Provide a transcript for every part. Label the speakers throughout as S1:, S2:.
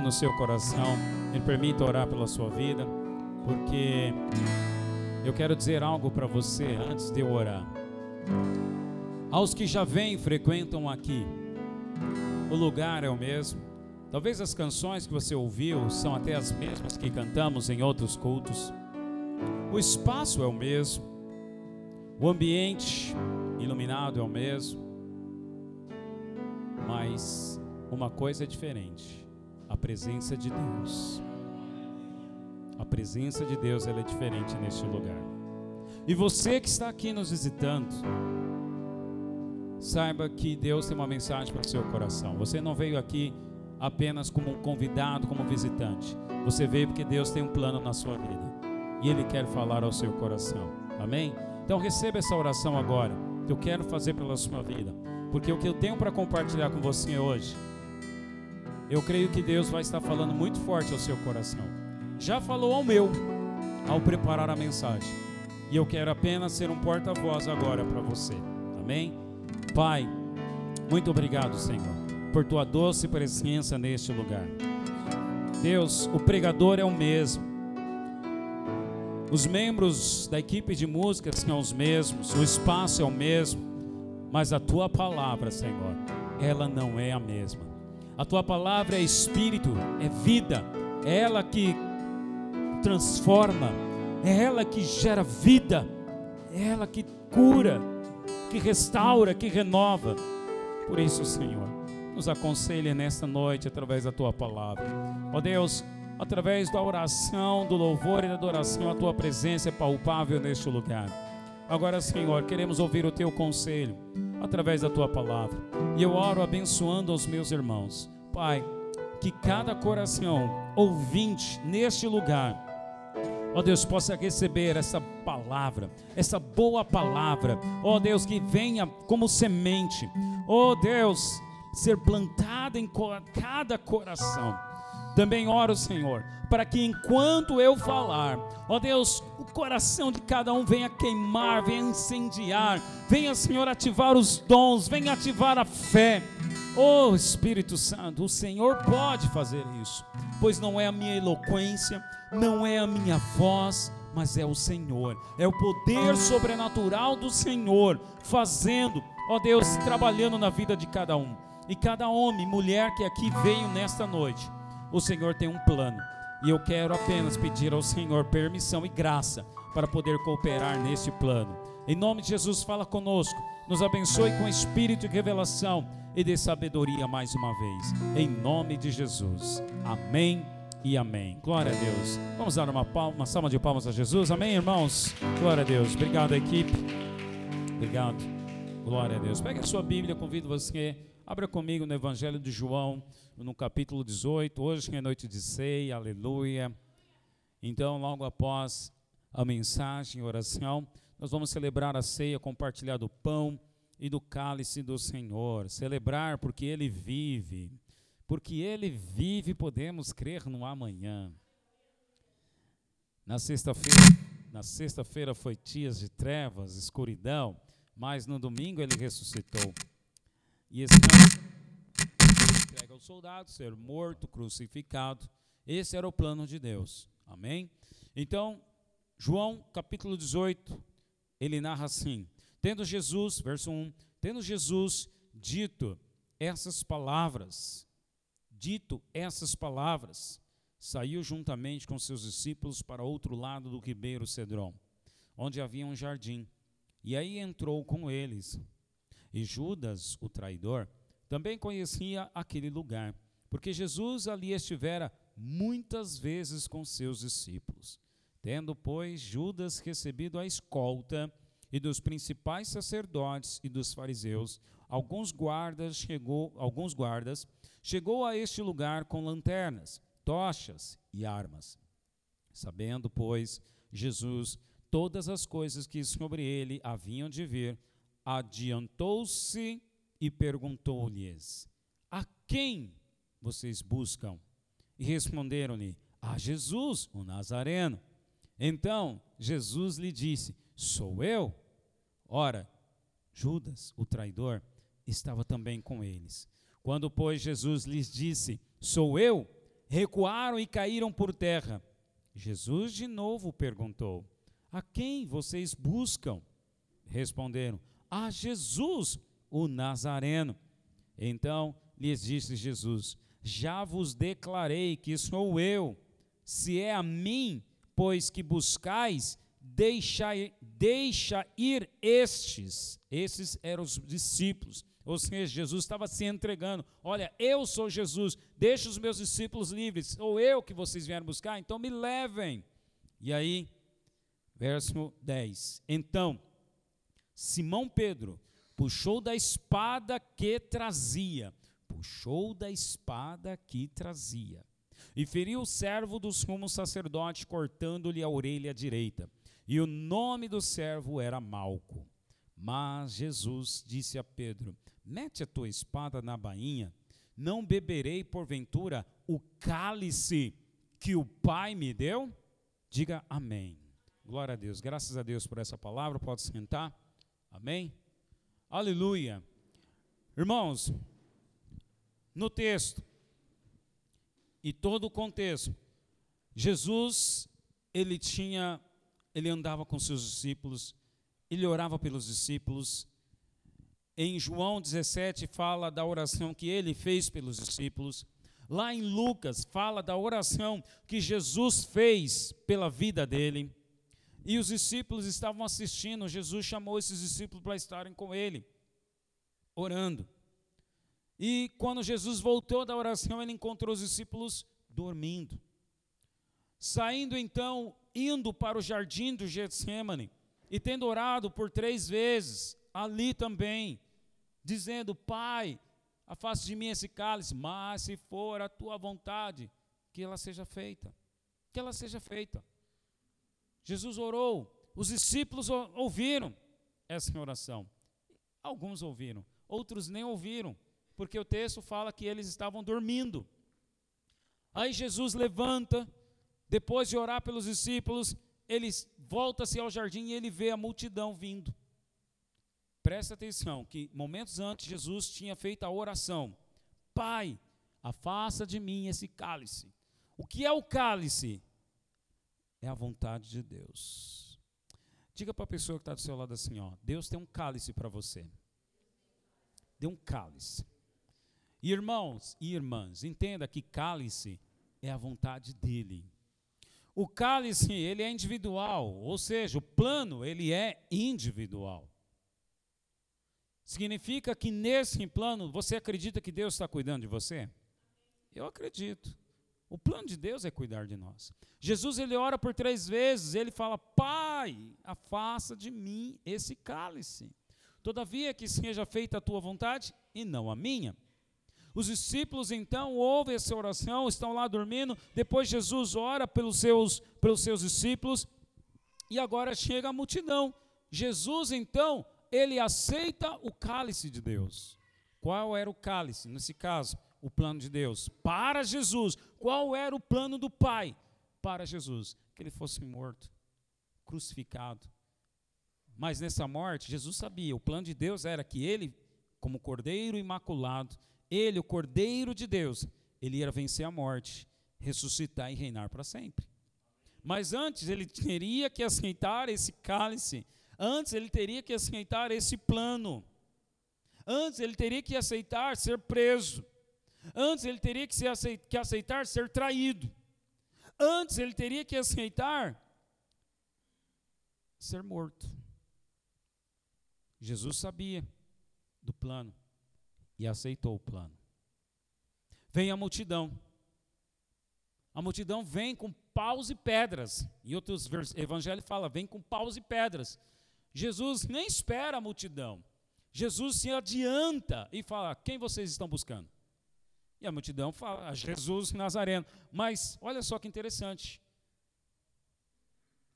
S1: no seu coração, me permita orar pela sua vida, porque eu quero dizer algo para você antes de eu orar. Aos que já vêm frequentam aqui, o lugar é o mesmo. Talvez as canções que você ouviu são até as mesmas que cantamos em outros cultos. O espaço é o mesmo. O ambiente iluminado é o mesmo. Mas uma coisa é diferente a presença de Deus. A presença de Deus ela é diferente neste lugar. E você que está aqui nos visitando, saiba que Deus tem uma mensagem para o seu coração. Você não veio aqui apenas como um convidado, como visitante. Você veio porque Deus tem um plano na sua vida. E Ele quer falar ao seu coração. Amém? Então receba essa oração agora. Que eu quero fazer pela sua vida. Porque o que eu tenho para compartilhar com você hoje eu creio que Deus vai estar falando muito forte ao seu coração. Já falou ao meu ao preparar a mensagem. E eu quero apenas ser um porta-voz agora para você. Amém? Pai, muito obrigado, Senhor, por tua doce presença neste lugar. Deus, o pregador é o mesmo. Os membros da equipe de música são os mesmos, o espaço é o mesmo, mas a tua palavra, Senhor, ela não é a mesma. A tua palavra é espírito, é vida, é ela que transforma, é ela que gera vida, é ela que cura, que restaura, que renova. Por isso, Senhor, nos aconselha nesta noite através da tua palavra. Ó Deus, através da oração, do louvor e da adoração, a tua presença é palpável neste lugar. Agora, Senhor, queremos ouvir o teu conselho através da tua palavra. E eu oro abençoando os meus irmãos. Pai, que cada coração ouvinte neste lugar, ó Deus, possa receber essa palavra, essa boa palavra, ó Deus, que venha como semente, ó Deus, ser plantada em cada coração. Também oro, Senhor, para que enquanto eu falar, ó Deus, o coração de cada um venha queimar, venha incendiar, venha, Senhor, ativar os dons, venha ativar a fé. Oh Espírito Santo, o Senhor pode fazer isso, pois não é a minha eloquência, não é a minha voz, mas é o Senhor, é o poder sobrenatural do Senhor fazendo, ó Deus, trabalhando na vida de cada um. E cada homem, mulher que aqui veio nesta noite, o Senhor tem um plano. E eu quero apenas pedir ao Senhor permissão e graça para poder cooperar neste plano. Em nome de Jesus, fala conosco, nos abençoe com espírito e revelação e dê sabedoria mais uma vez. Em nome de Jesus. Amém e amém. Glória a Deus. Vamos dar uma, palma, uma salva de palmas a Jesus. Amém, irmãos? Glória a Deus. Obrigado, equipe. Obrigado. Glória a Deus. Pegue a sua Bíblia, convido você. Abra comigo no Evangelho de João, no capítulo 18. Hoje é noite de ceia, aleluia. Então, logo após a mensagem, a oração, nós vamos celebrar a ceia, compartilhar do pão e do cálice do Senhor. Celebrar porque Ele vive. Porque Ele vive, podemos crer no amanhã. Na sexta-feira, na sexta-feira foi dias de trevas, escuridão, mas no domingo Ele ressuscitou. E esse entrega aos soldados, ser morto, crucificado. Esse era o plano de Deus. Amém? Então, João capítulo 18, ele narra assim: Tendo Jesus, verso 1, tendo Jesus dito essas palavras, dito essas palavras, saiu juntamente com seus discípulos para outro lado do ribeiro Cedron, onde havia um jardim, e aí entrou com eles. E Judas, o traidor, também conhecia aquele lugar, porque Jesus ali estivera muitas vezes com seus discípulos. Tendo, pois, Judas recebido a escolta, e dos principais sacerdotes e dos fariseus, alguns guardas chegou, alguns guardas chegou a este lugar com lanternas, tochas e armas. Sabendo, pois, Jesus todas as coisas que sobre ele haviam de vir, adiantou-se e perguntou-lhes: A quem vocês buscam? E responderam-lhe: A Jesus, o Nazareno. Então Jesus lhe disse: Sou eu. Ora, Judas, o traidor, estava também com eles. Quando, pois, Jesus lhes disse: Sou eu, recuaram e caíram por terra. Jesus de novo perguntou: A quem vocês buscam? Responderam: A Jesus, o Nazareno. Então lhes disse Jesus: Já vos declarei que sou eu. Se é a mim, pois que buscais, deixa, deixa ir estes. Esses eram os discípulos. Ou seja, Jesus estava se entregando. Olha, eu sou Jesus, deixa os meus discípulos livres. Sou eu que vocês vieram buscar, então me levem. E aí, verso 10. Então, Simão Pedro puxou da espada que trazia, puxou da espada que trazia, e feriu o servo do sumo sacerdote, cortando-lhe a orelha direita. E o nome do servo era Malco. Mas Jesus disse a Pedro: Mete a tua espada na bainha, não beberei porventura o cálice que o Pai me deu? Diga amém. Glória a Deus. Graças a Deus por essa palavra. Pode sentar. Amém. Aleluia. Irmãos, no texto e todo o contexto, Jesus, ele tinha, ele andava com seus discípulos, ele orava pelos discípulos, em João 17 fala da oração que ele fez pelos discípulos. Lá em Lucas fala da oração que Jesus fez pela vida dele. E os discípulos estavam assistindo. Jesus chamou esses discípulos para estarem com ele, orando. E quando Jesus voltou da oração, ele encontrou os discípulos dormindo. Saindo então, indo para o jardim do Getsemane, e tendo orado por três vezes, ali também, dizendo: Pai, afaste de mim esse cálice, mas se for a tua vontade, que ela seja feita. Que ela seja feita. Jesus orou, os discípulos ouviram essa oração. Alguns ouviram, outros nem ouviram, porque o texto fala que eles estavam dormindo. Aí Jesus levanta, depois de orar pelos discípulos, ele volta-se ao jardim e ele vê a multidão vindo. Presta atenção que momentos antes Jesus tinha feito a oração: Pai, afasta de mim esse cálice. O que é o cálice? É a vontade de Deus. Diga para a pessoa que está do seu lado assim: ó, Deus tem um cálice para você. Dê um cálice. Irmãos e irmãs, entenda que cálice é a vontade dele. O cálice, ele é individual, ou seja, o plano, ele é individual. Significa que nesse plano você acredita que Deus está cuidando de você? Eu acredito. O plano de Deus é cuidar de nós. Jesus ele ora por três vezes, ele fala: Pai, afasta de mim esse cálice. Todavia que seja feita a tua vontade e não a minha. Os discípulos então ouvem essa oração, estão lá dormindo. Depois Jesus ora pelos seus, pelos seus discípulos e agora chega a multidão. Jesus então ele aceita o cálice de Deus. Qual era o cálice? Nesse caso, o plano de Deus. Para Jesus. Qual era o plano do Pai? Para Jesus. Que ele fosse morto, crucificado. Mas nessa morte, Jesus sabia, o plano de Deus era que ele, como cordeiro imaculado, ele, o cordeiro de Deus, ele ia vencer a morte, ressuscitar e reinar para sempre. Mas antes ele teria que aceitar esse cálice Antes ele teria que aceitar esse plano. Antes ele teria que aceitar ser preso. Antes ele teria que, aceitar, que aceitar ser traído. Antes ele teria que aceitar ser morto. Jesus sabia do plano e aceitou o plano. Vem a multidão. A multidão vem com paus e pedras. Em outros evangelhos fala, vem com paus e pedras. Jesus nem espera a multidão. Jesus se adianta e fala: Quem vocês estão buscando? E a multidão fala: Jesus Nazareno. Mas olha só que interessante.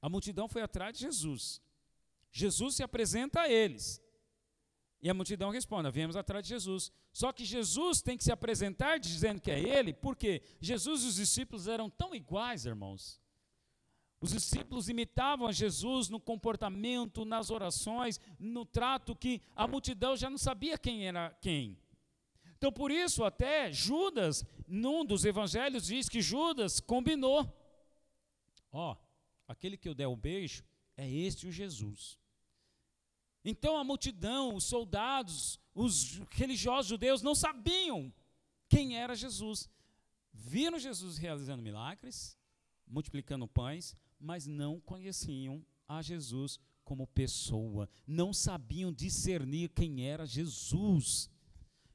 S1: A multidão foi atrás de Jesus. Jesus se apresenta a eles. E a multidão responde: Viemos atrás de Jesus. Só que Jesus tem que se apresentar dizendo que é ele, porque Jesus e os discípulos eram tão iguais, irmãos. Os discípulos imitavam a Jesus no comportamento, nas orações, no trato, que a multidão já não sabia quem era quem. Então, por isso, até Judas, num dos evangelhos, diz que Judas combinou. Ó, oh, aquele que eu der o beijo é este o Jesus. Então a multidão, os soldados, os religiosos judeus não sabiam quem era Jesus. Viram Jesus realizando milagres, multiplicando pães, mas não conheciam a Jesus como pessoa, não sabiam discernir quem era Jesus.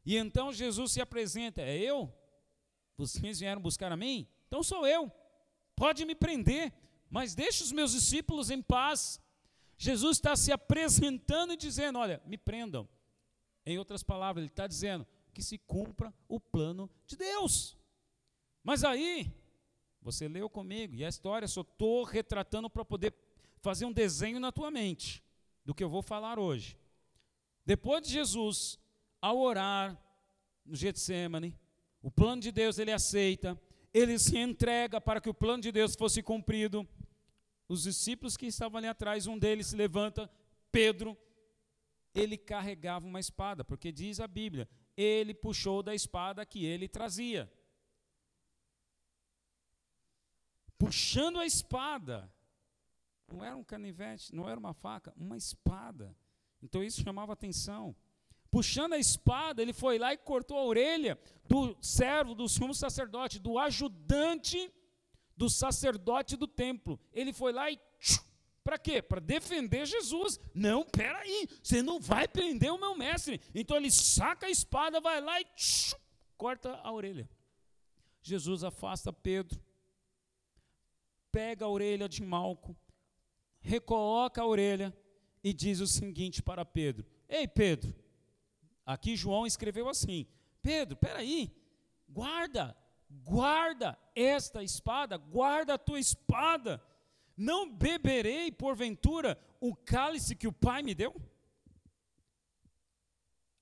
S1: E então Jesus se apresenta: É eu? Vocês vieram buscar a mim? Então sou eu. Pode me prender, mas deixe os meus discípulos em paz. Jesus está se apresentando e dizendo: Olha, me prendam. Em outras palavras, ele está dizendo que se cumpra o plano de Deus. Mas aí, você leu comigo, e a história só estou retratando para poder fazer um desenho na tua mente do que eu vou falar hoje. Depois de Jesus, ao orar no Getsemane, o plano de Deus ele aceita, ele se entrega para que o plano de Deus fosse cumprido os discípulos que estavam ali atrás, um deles se levanta, Pedro, ele carregava uma espada, porque diz a Bíblia, ele puxou da espada que ele trazia. Puxando a espada, não era um canivete, não era uma faca, uma espada. Então isso chamava atenção. Puxando a espada, ele foi lá e cortou a orelha do servo, do sumo sacerdote, do ajudante do sacerdote do templo. Ele foi lá e. Para quê? Para defender Jesus. Não, peraí, você não vai prender o meu mestre. Então ele saca a espada, vai lá e corta a orelha. Jesus afasta Pedro, pega a orelha de Malco, recoloca a orelha e diz o seguinte para Pedro: Ei, Pedro, aqui João escreveu assim: Pedro, peraí, guarda, guarda esta espada, guarda a tua espada. Não beberei, porventura, o cálice que o Pai me deu?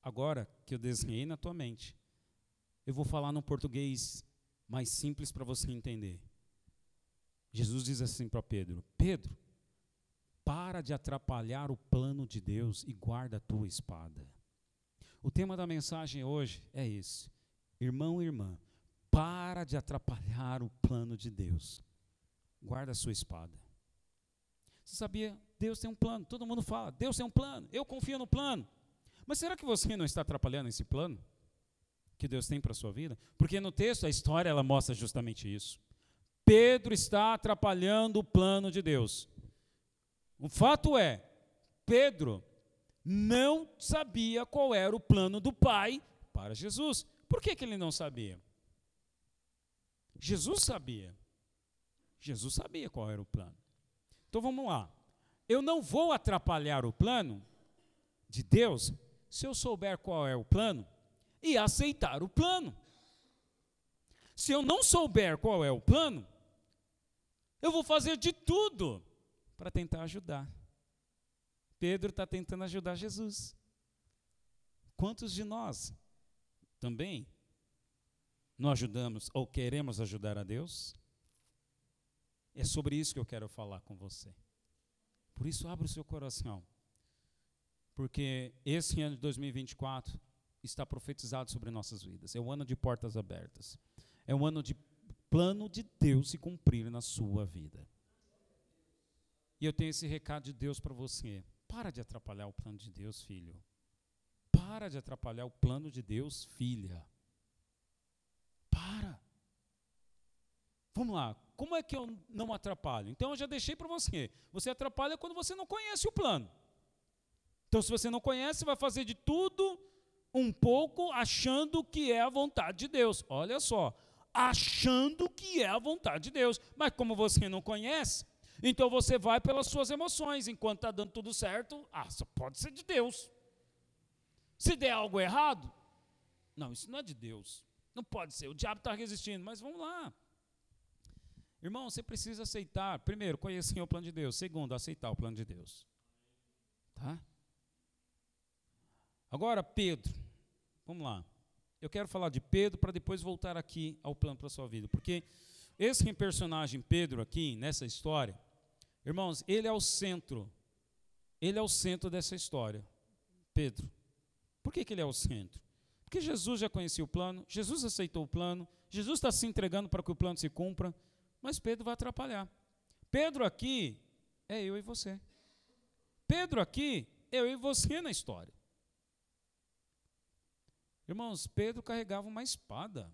S1: Agora que eu desenhei na tua mente, eu vou falar no português mais simples para você entender. Jesus diz assim para Pedro: Pedro, para de atrapalhar o plano de Deus e guarda a tua espada. O tema da mensagem hoje é esse: irmão e irmã, para de atrapalhar o plano de Deus. Guarda a sua espada. Você sabia? Deus tem um plano. Todo mundo fala, Deus tem um plano. Eu confio no plano. Mas será que você não está atrapalhando esse plano que Deus tem para a sua vida? Porque no texto a história ela mostra justamente isso. Pedro está atrapalhando o plano de Deus. O fato é, Pedro não sabia qual era o plano do Pai para Jesus. Por que, que ele não sabia? Jesus sabia. Jesus sabia qual era o plano. Então vamos lá. Eu não vou atrapalhar o plano de Deus se eu souber qual é o plano e aceitar o plano. Se eu não souber qual é o plano, eu vou fazer de tudo para tentar ajudar. Pedro está tentando ajudar Jesus. Quantos de nós também não ajudamos ou queremos ajudar a Deus? É sobre isso que eu quero falar com você. Por isso, abra o seu coração. Porque esse ano de 2024 está profetizado sobre nossas vidas. É um ano de portas abertas. É um ano de plano de Deus se cumprir na sua vida. E eu tenho esse recado de Deus para você. Para de atrapalhar o plano de Deus, filho. Para de atrapalhar o plano de Deus, filha. Para. Vamos lá. Como é que eu não atrapalho? Então eu já deixei para você. Você atrapalha quando você não conhece o plano. Então, se você não conhece, vai fazer de tudo um pouco achando que é a vontade de Deus. Olha só, achando que é a vontade de Deus. Mas como você não conhece, então você vai pelas suas emoções. Enquanto está dando tudo certo, ah, só pode ser de Deus. Se der algo errado, não, isso não é de Deus. Não pode ser, o diabo está resistindo, mas vamos lá. Irmão, você precisa aceitar, primeiro, conhecer o plano de Deus. Segundo, aceitar o plano de Deus. Tá? Agora, Pedro. Vamos lá. Eu quero falar de Pedro para depois voltar aqui ao plano para a sua vida. Porque esse personagem Pedro aqui, nessa história, irmãos, ele é o centro. Ele é o centro dessa história. Pedro. Por que, que ele é o centro? Porque Jesus já conhecia o plano, Jesus aceitou o plano, Jesus está se entregando para que o plano se cumpra, mas Pedro vai atrapalhar. Pedro aqui é eu e você. Pedro aqui eu e você na história. Irmãos, Pedro carregava uma espada.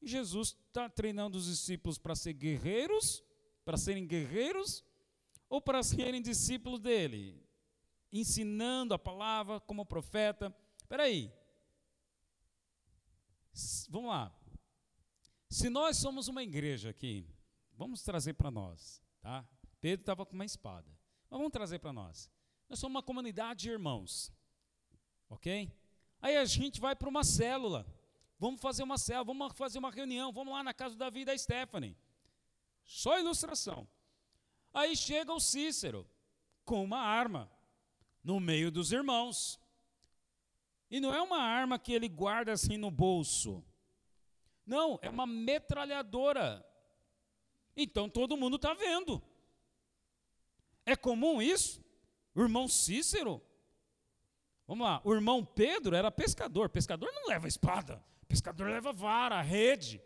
S1: E Jesus está treinando os discípulos para ser guerreiros, para serem guerreiros, ou para serem discípulos dele, ensinando a palavra como profeta. Espera aí. Vamos lá. Se nós somos uma igreja aqui, vamos trazer para nós, tá? Pedro estava com uma espada. Mas vamos trazer para nós. Nós somos uma comunidade de irmãos. OK? Aí a gente vai para uma célula. Vamos fazer uma célula, vamos fazer uma reunião, vamos lá na casa do Davi e da Stephanie. Só ilustração. Aí chega o Cícero com uma arma no meio dos irmãos. E não é uma arma que ele guarda assim no bolso. Não, é uma metralhadora. Então todo mundo está vendo. É comum isso? O irmão Cícero? Vamos lá, o irmão Pedro era pescador. Pescador não leva espada. Pescador leva vara, rede.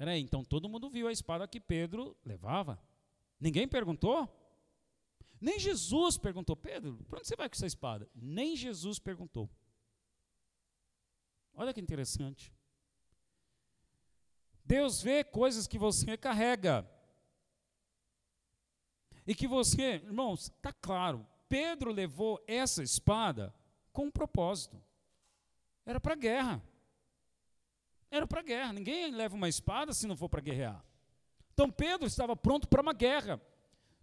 S1: Peraí, então todo mundo viu a espada que Pedro levava? Ninguém perguntou? Nem Jesus perguntou, Pedro, para onde você vai com essa espada? Nem Jesus perguntou. Olha que interessante. Deus vê coisas que você carrega. E que você, irmãos, está claro, Pedro levou essa espada com um propósito. Era para guerra. Era para guerra. Ninguém leva uma espada se não for para guerrear. Então Pedro estava pronto para uma guerra.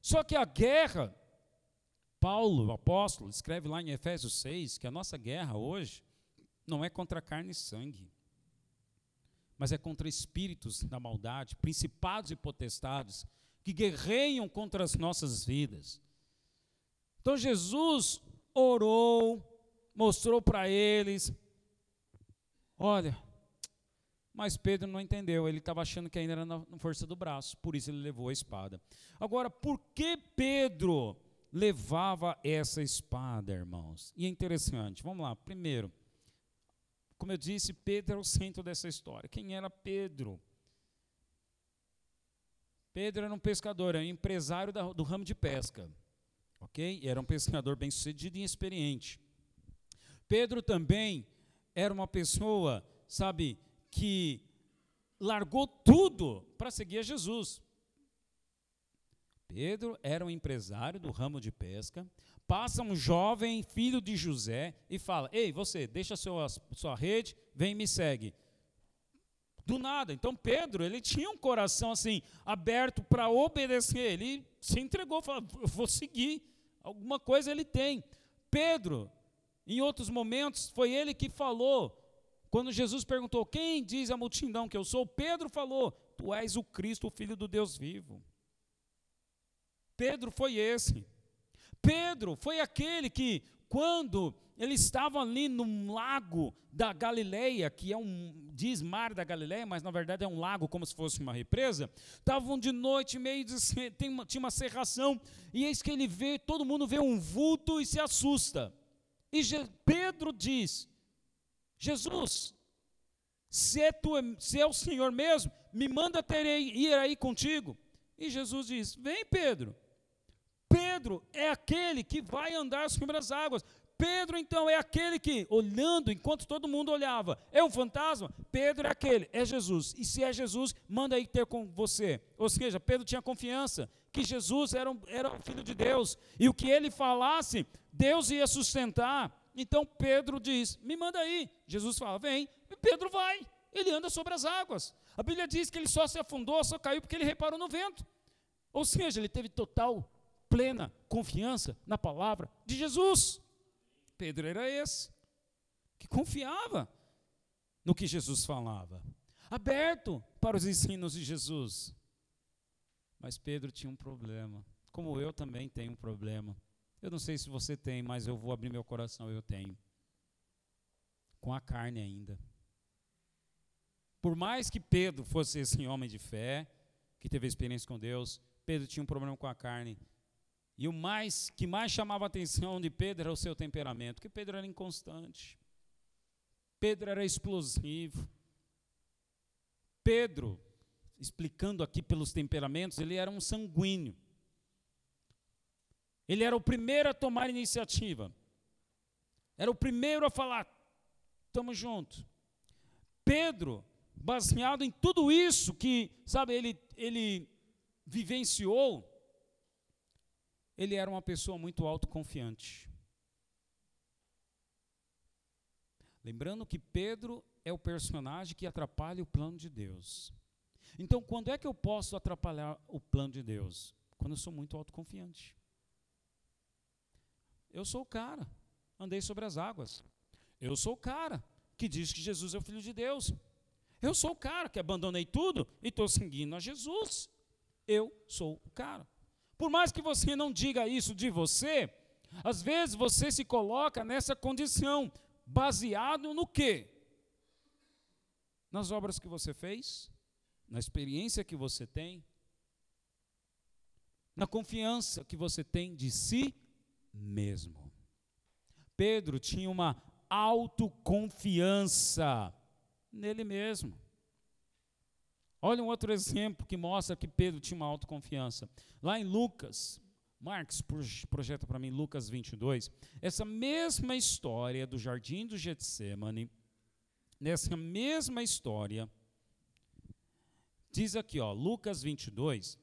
S1: Só que a guerra, Paulo, o apóstolo, escreve lá em Efésios 6 que a nossa guerra hoje não é contra carne e sangue, mas é contra espíritos da maldade, principados e potestades que guerreiam contra as nossas vidas. Então Jesus orou, mostrou para eles: olha, mas Pedro não entendeu, ele estava achando que ainda era na força do braço, por isso ele levou a espada. Agora, por que Pedro levava essa espada, irmãos? E é interessante, vamos lá, primeiro, como eu disse, Pedro é o centro dessa história. Quem era Pedro? Pedro era um pescador, era um empresário do ramo de pesca, ok? Era um pescador bem sucedido e experiente. Pedro também era uma pessoa, sabe, que largou tudo para seguir a Jesus. Pedro era um empresário do ramo de pesca. Passa um jovem filho de José e fala: Ei, você, deixa sua, sua rede, vem e me segue. Do nada. Então Pedro, ele tinha um coração assim, aberto para obedecer. Ele se entregou, falou: Vou seguir. Alguma coisa ele tem. Pedro, em outros momentos, foi ele que falou quando Jesus perguntou: Quem diz a multidão que eu sou? Pedro falou: Tu és o Cristo, o Filho do Deus vivo. Pedro foi esse. Pedro foi aquele que, quando ele estava ali no lago da Galileia, que é um, diz mar da Galileia, mas na verdade é um lago como se fosse uma represa, estavam de noite, meio de, tem uma, tinha uma serração, e eis que ele vê, todo mundo vê um vulto e se assusta. E Pedro diz: Jesus, se é, tu, se é o Senhor mesmo, me manda terei, ir aí contigo. E Jesus diz: Vem, Pedro. Pedro é aquele que vai andar sobre as águas. Pedro, então, é aquele que, olhando enquanto todo mundo olhava, é um fantasma? Pedro é aquele, é Jesus. E se é Jesus, manda aí ter com você. Ou seja, Pedro tinha confiança que Jesus era, um, era o Filho de Deus. E o que ele falasse, Deus ia sustentar. Então Pedro diz: Me manda aí. Jesus fala: Vem. E Pedro vai. Ele anda sobre as águas. A Bíblia diz que ele só se afundou, só caiu porque ele reparou no vento. Ou seja, ele teve total, plena confiança na palavra de Jesus. Pedro era esse, que confiava no que Jesus falava, aberto para os ensinos de Jesus. Mas Pedro tinha um problema, como eu também tenho um problema. Eu não sei se você tem, mas eu vou abrir meu coração, eu tenho. Com a carne ainda. Por mais que Pedro fosse esse homem de fé, que teve experiência com Deus, Pedro tinha um problema com a carne. E o mais que mais chamava a atenção de Pedro era o seu temperamento, porque Pedro era inconstante. Pedro era explosivo. Pedro, explicando aqui pelos temperamentos, ele era um sanguíneo. Ele era o primeiro a tomar iniciativa. Era o primeiro a falar: estamos juntos. Pedro, baseado em tudo isso que, sabe, ele, ele vivenciou, ele era uma pessoa muito autoconfiante. Lembrando que Pedro é o personagem que atrapalha o plano de Deus. Então, quando é que eu posso atrapalhar o plano de Deus? Quando eu sou muito autoconfiante. Eu sou o cara, andei sobre as águas. Eu sou o cara que diz que Jesus é o Filho de Deus. Eu sou o cara que abandonei tudo e estou seguindo a Jesus. Eu sou o cara. Por mais que você não diga isso de você, às vezes você se coloca nessa condição, baseado no quê? Nas obras que você fez, na experiência que você tem, na confiança que você tem de si mesmo. Pedro tinha uma autoconfiança nele mesmo. Olha um outro exemplo que mostra que Pedro tinha uma autoconfiança. Lá em Lucas, Marcos projeta para mim Lucas 22, essa mesma história do jardim do Getsemane, nessa mesma história, diz aqui, ó, Lucas 22,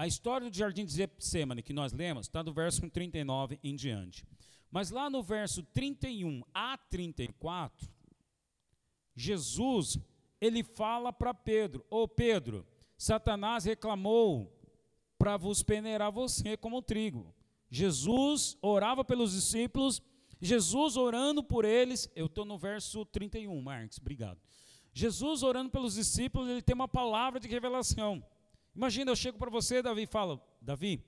S1: a história do jardim de Getsemane que nós lemos está do verso 39 em diante. Mas lá no verso 31 a 34, Jesus, ele fala para Pedro: Ô oh Pedro, Satanás reclamou para vos peneirar você como trigo. Jesus orava pelos discípulos, Jesus orando por eles, eu estou no verso 31, Marcos, obrigado. Jesus orando pelos discípulos, ele tem uma palavra de revelação. Imagina, eu chego para você, Davi, e falo: Davi,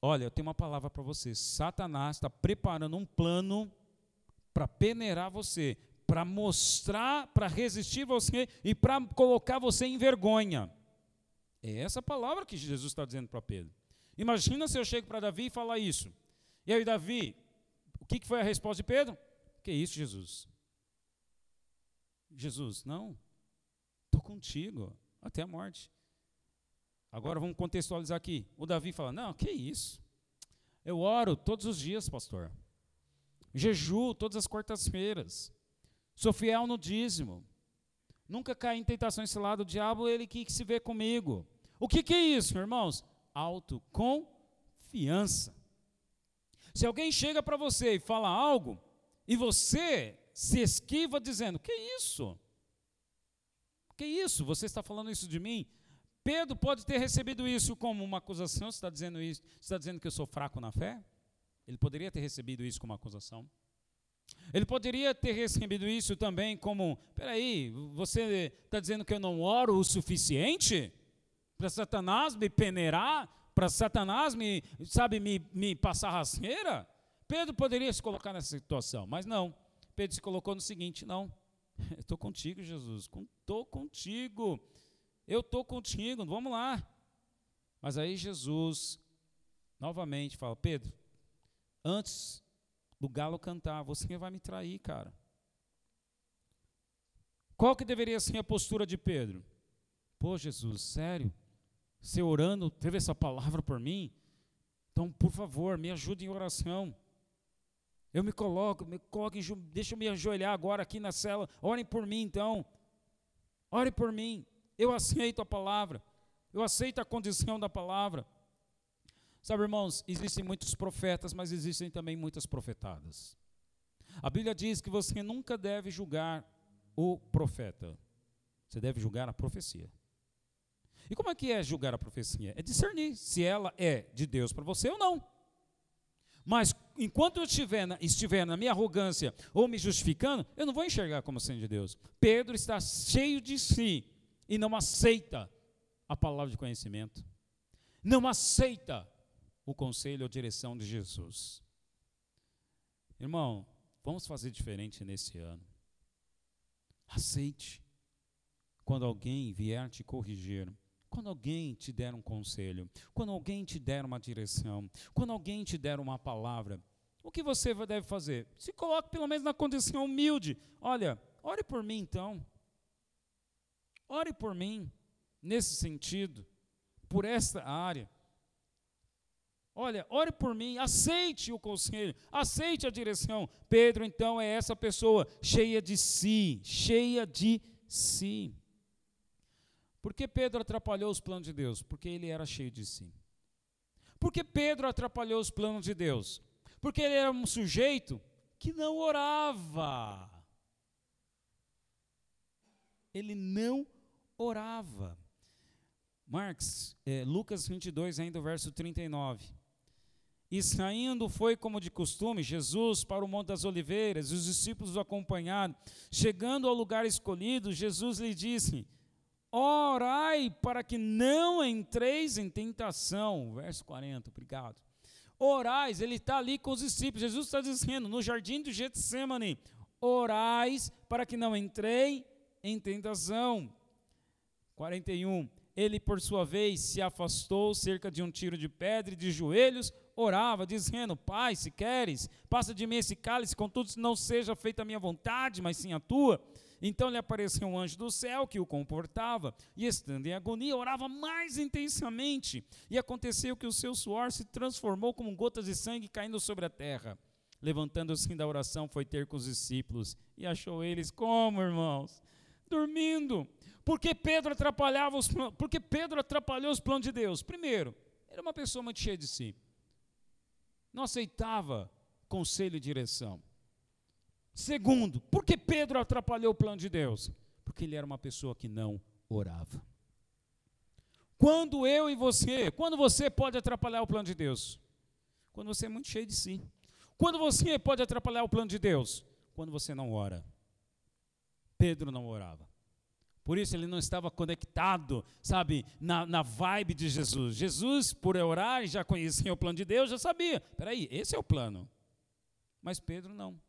S1: olha, eu tenho uma palavra para você. Satanás está preparando um plano para peneirar você, para mostrar, para resistir você e para colocar você em vergonha. É essa palavra que Jesus está dizendo para Pedro. Imagina se eu chego para Davi e falar isso. E aí, Davi, o que, foi a resposta de Pedro? Que isso, Jesus? Jesus, não, estou contigo até a morte. Agora vamos contextualizar aqui. O Davi fala: Não, que isso? Eu oro todos os dias, pastor. Jejuo todas as quartas-feiras. Sou fiel no dízimo. Nunca caí em tentação esse lado. O diabo, ele que se vê comigo. O que, que é isso, irmãos? Autoconfiança. Se alguém chega para você e fala algo, e você se esquiva dizendo: Que isso? Que isso? Você está falando isso de mim? Pedro pode ter recebido isso como uma acusação. Você está dizendo isso? Você está dizendo que eu sou fraco na fé? Ele poderia ter recebido isso como acusação. Ele poderia ter recebido isso também como: peraí, você está dizendo que eu não oro o suficiente para Satanás me peneirar, para Satanás me, sabe, me, me passar rasteira? Pedro poderia se colocar nessa situação, mas não. Pedro se colocou no seguinte: não, estou contigo, Jesus, estou contigo, eu estou contigo, vamos lá. Mas aí Jesus novamente fala: Pedro, antes do galo cantar, você vai me trair, cara. Qual que deveria ser a postura de Pedro? Pô, Jesus, sério? Você orando, teve essa palavra por mim? Então, por favor, me ajude em oração. Eu me coloco, me coloco, deixa eu me ajoelhar agora aqui na cela. Orem por mim então. Ore por mim. Eu aceito a palavra. Eu aceito a condição da palavra. Sabe, irmãos, existem muitos profetas, mas existem também muitas profetadas. A Bíblia diz que você nunca deve julgar o profeta. Você deve julgar a profecia. E como é que é julgar a profecia? É discernir se ela é de Deus para você ou não. Mas enquanto eu estiver na, estiver na minha arrogância ou me justificando, eu não vou enxergar como sendo de Deus. Pedro está cheio de si e não aceita a palavra de conhecimento. Não aceita o conselho ou direção de Jesus. Irmão, vamos fazer diferente nesse ano. Aceite. Quando alguém vier te corrigir, quando alguém te der um conselho, quando alguém te der uma direção, quando alguém te der uma palavra, o que você deve fazer? Se coloque pelo menos na condição humilde. Olha, ore por mim então. Ore por mim, nesse sentido, por esta área. Olha, ore por mim, aceite o conselho, aceite a direção. Pedro, então, é essa pessoa cheia de si, cheia de si. Por que Pedro atrapalhou os planos de Deus? Porque ele era cheio de si. Por que Pedro atrapalhou os planos de Deus? Porque ele era um sujeito que não orava. Ele não orava. Marx, é, Lucas 22, ainda o verso 39. E saindo foi como de costume Jesus para o Monte das Oliveiras, os discípulos o acompanharam. Chegando ao lugar escolhido, Jesus lhe disse: Orai para que não entreis em tentação. Verso 40, obrigado. Orais, ele está ali com os discípulos. Jesus está dizendo no jardim do Getsemane: Orais para que não entrei em tentação. 41. Ele, por sua vez, se afastou cerca de um tiro de pedra e de joelhos orava, dizendo: Pai, se queres, passa de mim esse cálice, contudo, não seja feita a minha vontade, mas sim a tua. Então lhe apareceu um anjo do céu que o comportava, e estando em agonia, orava mais intensamente. E aconteceu que o seu suor se transformou como gotas de sangue caindo sobre a terra. Levantando-se da oração, foi ter com os discípulos e achou eles como, irmãos? Dormindo. Porque Pedro atrapalhava os porque Pedro atrapalhou os planos de Deus. Primeiro, era uma pessoa muito cheia de si não aceitava conselho e direção. Segundo, por que Pedro atrapalhou o plano de Deus? Porque ele era uma pessoa que não orava. Quando eu e você, quando você pode atrapalhar o plano de Deus? Quando você é muito cheio de si. Quando você pode atrapalhar o plano de Deus? Quando você não ora. Pedro não orava. Por isso ele não estava conectado, sabe, na, na vibe de Jesus. Jesus, por orar, já conhecia o plano de Deus, já sabia. Peraí, esse é o plano. Mas Pedro não.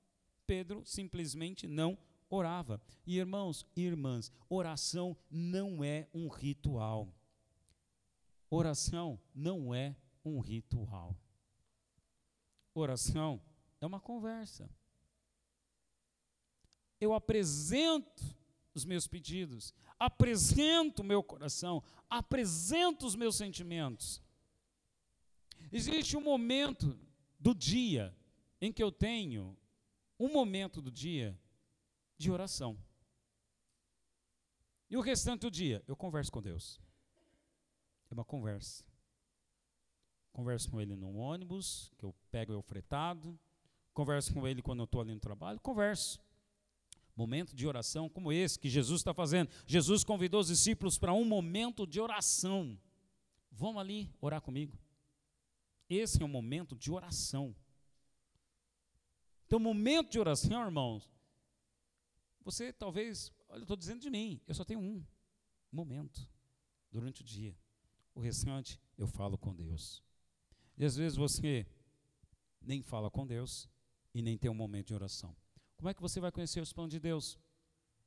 S1: Pedro simplesmente não orava. E irmãos e irmãs, oração não é um ritual. Oração não é um ritual. Oração é uma conversa. Eu apresento os meus pedidos, apresento o meu coração, apresento os meus sentimentos. Existe um momento do dia em que eu tenho um momento do dia de oração. E o restante do dia eu converso com Deus. É uma conversa. Converso com Ele no ônibus, que eu pego eu fretado. Converso com Ele quando eu estou ali no trabalho. Converso momento de oração como esse que Jesus está fazendo. Jesus convidou os discípulos para um momento de oração. Vamos ali orar comigo. Esse é um momento de oração. Então, momento de oração, irmãos, você talvez, olha, eu estou dizendo de mim, eu só tenho um momento durante o dia. O restante eu falo com Deus. E às vezes você nem fala com Deus e nem tem um momento de oração. Como é que você vai conhecer os planos de Deus?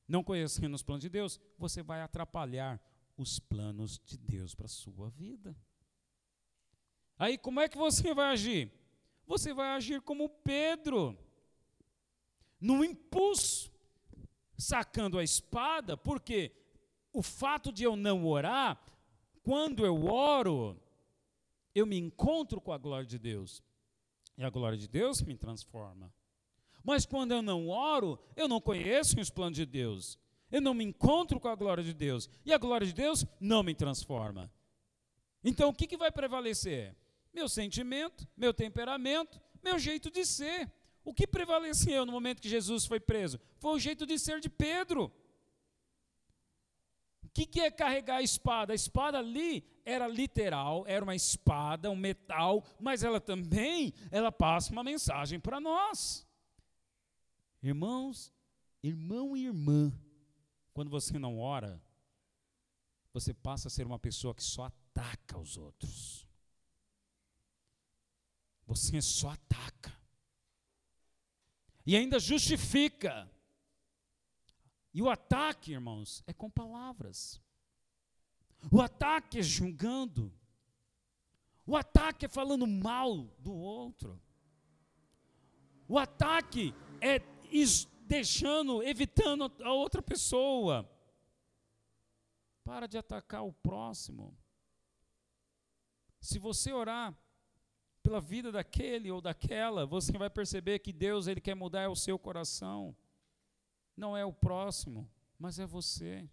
S1: Não conhecendo os planos de Deus, você vai atrapalhar os planos de Deus para a sua vida. Aí como é que você vai agir? Você vai agir como Pedro, no impulso, sacando a espada, porque o fato de eu não orar, quando eu oro, eu me encontro com a glória de Deus. E a glória de Deus me transforma. Mas quando eu não oro, eu não conheço os planos de Deus. Eu não me encontro com a glória de Deus. E a glória de Deus não me transforma. Então o que, que vai prevalecer? Meu sentimento, meu temperamento, meu jeito de ser. O que prevaleceu no momento que Jesus foi preso? Foi o jeito de ser de Pedro. O que, que é carregar a espada? A espada ali era literal, era uma espada, um metal, mas ela também, ela passa uma mensagem para nós. Irmãos, irmão e irmã, quando você não ora, você passa a ser uma pessoa que só ataca os outros. Você só ataca. E ainda justifica. E o ataque, irmãos, é com palavras. O ataque é julgando. O ataque é falando mal do outro. O ataque é deixando, evitando a outra pessoa. Para de atacar o próximo. Se você orar pela vida daquele ou daquela, você vai perceber que Deus ele quer mudar é o seu coração. Não é o próximo, mas é você.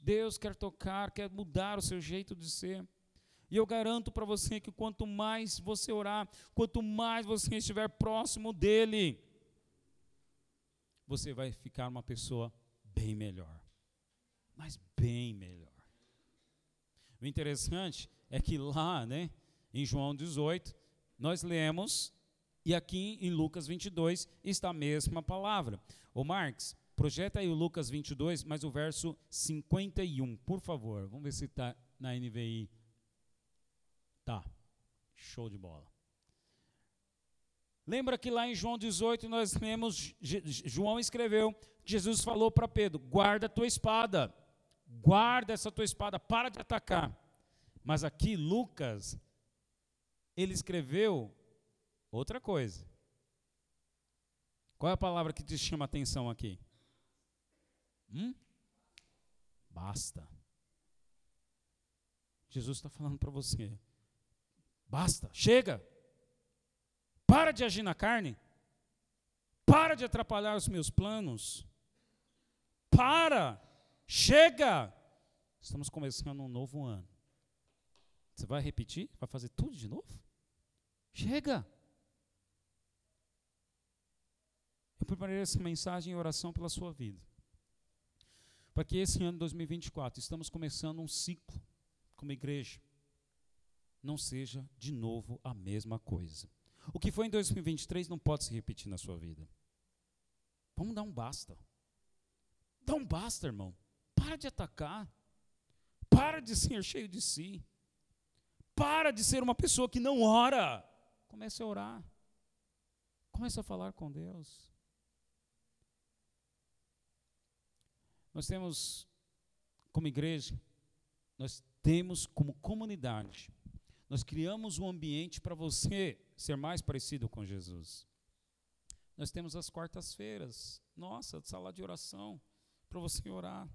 S1: Deus quer tocar, quer mudar o seu jeito de ser. E eu garanto para você que quanto mais você orar, quanto mais você estiver próximo dele, você vai ficar uma pessoa bem melhor. Mas bem melhor. O interessante é que lá, né, em João 18, nós lemos, e aqui em Lucas 22 está a mesma palavra. O Marx, projeta aí o Lucas 22, mas o verso 51, por favor. Vamos ver se está na NVI. Tá, show de bola. Lembra que lá em João 18 nós lemos, João escreveu, Jesus falou para Pedro: guarda a tua espada, guarda essa tua espada, para de atacar. Mas aqui Lucas, ele escreveu outra coisa. Qual é a palavra que te chama a atenção aqui? Hum? Basta. Jesus está falando para você. Basta, chega. Para de agir na carne. Para de atrapalhar os meus planos. Para. Chega. Estamos começando um novo ano. Você vai repetir? Vai fazer tudo de novo? Chega! Eu preparei essa mensagem em oração pela sua vida. Para que esse ano 2024, estamos começando um ciclo como igreja, não seja de novo a mesma coisa. O que foi em 2023 não pode se repetir na sua vida. Vamos dar um basta. Dá um basta, irmão. Para de atacar. Para de ser cheio de si. Para de ser uma pessoa que não ora. Comece a orar. Comece a falar com Deus. Nós temos, como igreja, nós temos como comunidade, nós criamos um ambiente para você ser mais parecido com Jesus. Nós temos as quartas-feiras, nossa, sala de oração, para você orar.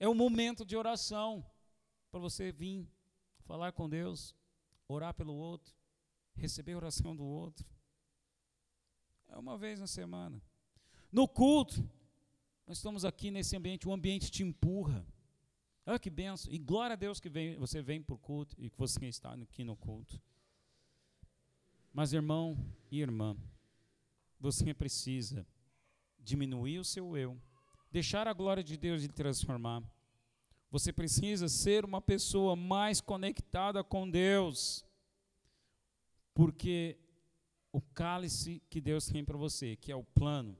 S1: É o momento de oração para você vir falar com Deus, orar pelo outro, receber a oração do outro. É uma vez na semana. No culto, nós estamos aqui nesse ambiente, o ambiente te empurra. Olha que benção. E glória a Deus que vem, você vem para o culto e que você está aqui no culto. Mas, irmão e irmã, você precisa diminuir o seu eu, deixar a glória de Deus lhe transformar você precisa ser uma pessoa mais conectada com Deus. Porque o cálice que Deus tem para você, que é o plano,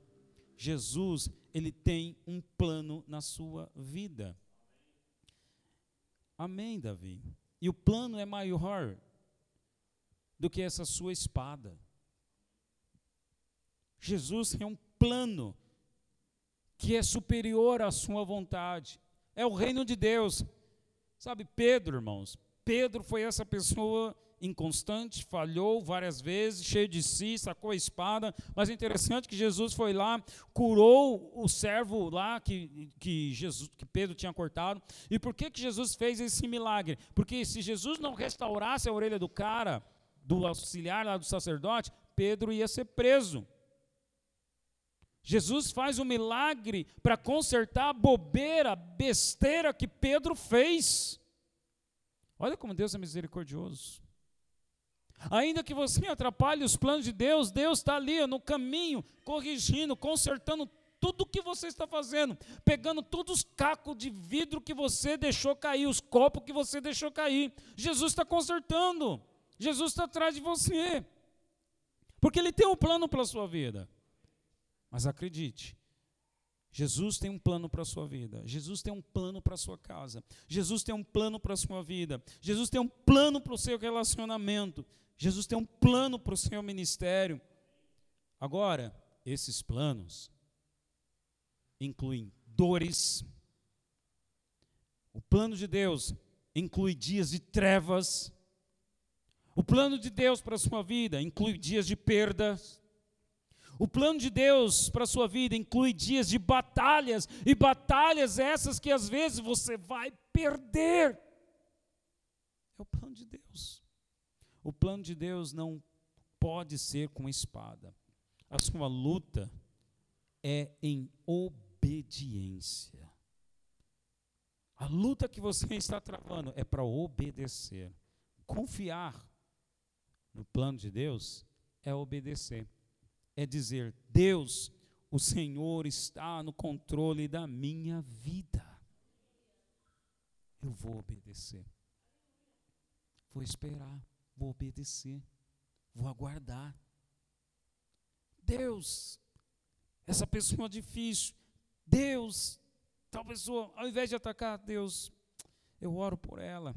S1: Jesus, ele tem um plano na sua vida. Amém, Davi. E o plano é maior do que essa sua espada. Jesus tem um plano que é superior à sua vontade. É o reino de Deus. Sabe, Pedro, irmãos, Pedro foi essa pessoa inconstante, falhou várias vezes, cheio de si, sacou a espada, mas é interessante que Jesus foi lá, curou o servo lá que, que, Jesus, que Pedro tinha cortado. E por que, que Jesus fez esse milagre? Porque se Jesus não restaurasse a orelha do cara, do auxiliar lá do sacerdote, Pedro ia ser preso. Jesus faz um milagre para consertar a bobeira, a besteira que Pedro fez. Olha como Deus é misericordioso. Ainda que você atrapalhe os planos de Deus, Deus está ali no caminho, corrigindo, consertando tudo o que você está fazendo, pegando todos os cacos de vidro que você deixou cair, os copos que você deixou cair. Jesus está consertando, Jesus está atrás de você, porque Ele tem um plano para a sua vida. Mas acredite, Jesus tem um plano para a sua vida. Jesus tem um plano para a sua casa. Jesus tem um plano para a sua vida. Jesus tem um plano para o seu relacionamento. Jesus tem um plano para o seu ministério. Agora, esses planos incluem dores. O plano de Deus inclui dias de trevas. O plano de Deus para a sua vida inclui dias de perdas. O plano de Deus para a sua vida inclui dias de batalhas, e batalhas essas que às vezes você vai perder. É o plano de Deus. O plano de Deus não pode ser com espada. A sua luta é em obediência. A luta que você está travando é para obedecer. Confiar no plano de Deus é obedecer é dizer: Deus, o Senhor está no controle da minha vida. Eu vou obedecer. Vou esperar, vou obedecer, vou aguardar. Deus, essa pessoa difícil, Deus, tal pessoa, ao invés de atacar, Deus, eu oro por ela.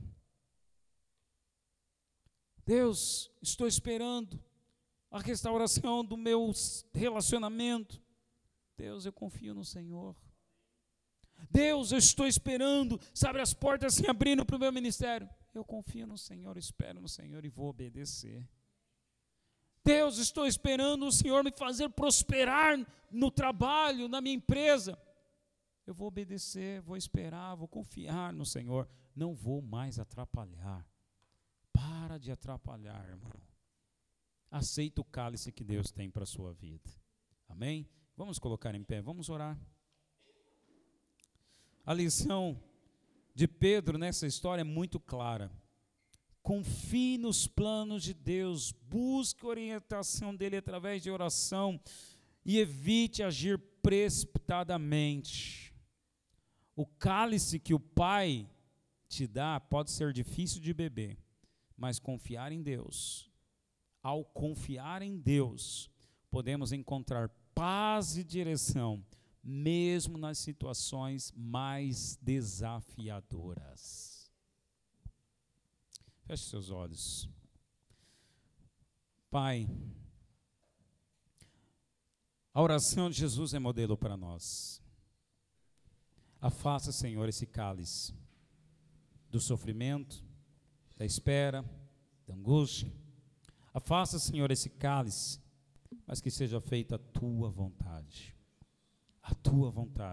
S1: Deus, estou esperando a restauração do meu relacionamento. Deus, eu confio no Senhor. Deus, eu estou esperando, sabe, as portas se abrindo para o meu ministério. Eu confio no Senhor, espero no Senhor e vou obedecer. Deus, estou esperando o Senhor me fazer prosperar no trabalho, na minha empresa. Eu vou obedecer, vou esperar, vou confiar no Senhor. Não vou mais atrapalhar. De atrapalhar, irmão aceita o cálice que Deus tem para a sua vida. Amém? Vamos colocar em pé, vamos orar. A lição de Pedro nessa história é muito clara. Confie nos planos de Deus, busque a orientação dele através de oração e evite agir precipitadamente. O cálice que o Pai te dá pode ser difícil de beber, mas confiar em Deus ao confiar em Deus, podemos encontrar paz e direção, mesmo nas situações mais desafiadoras. Feche seus olhos. Pai, a oração de Jesus é modelo para nós. Afasta, Senhor, esse cálice do sofrimento, da espera, da angústia Afasta, Senhor, esse cálice, mas que seja feita a tua vontade. A tua vontade.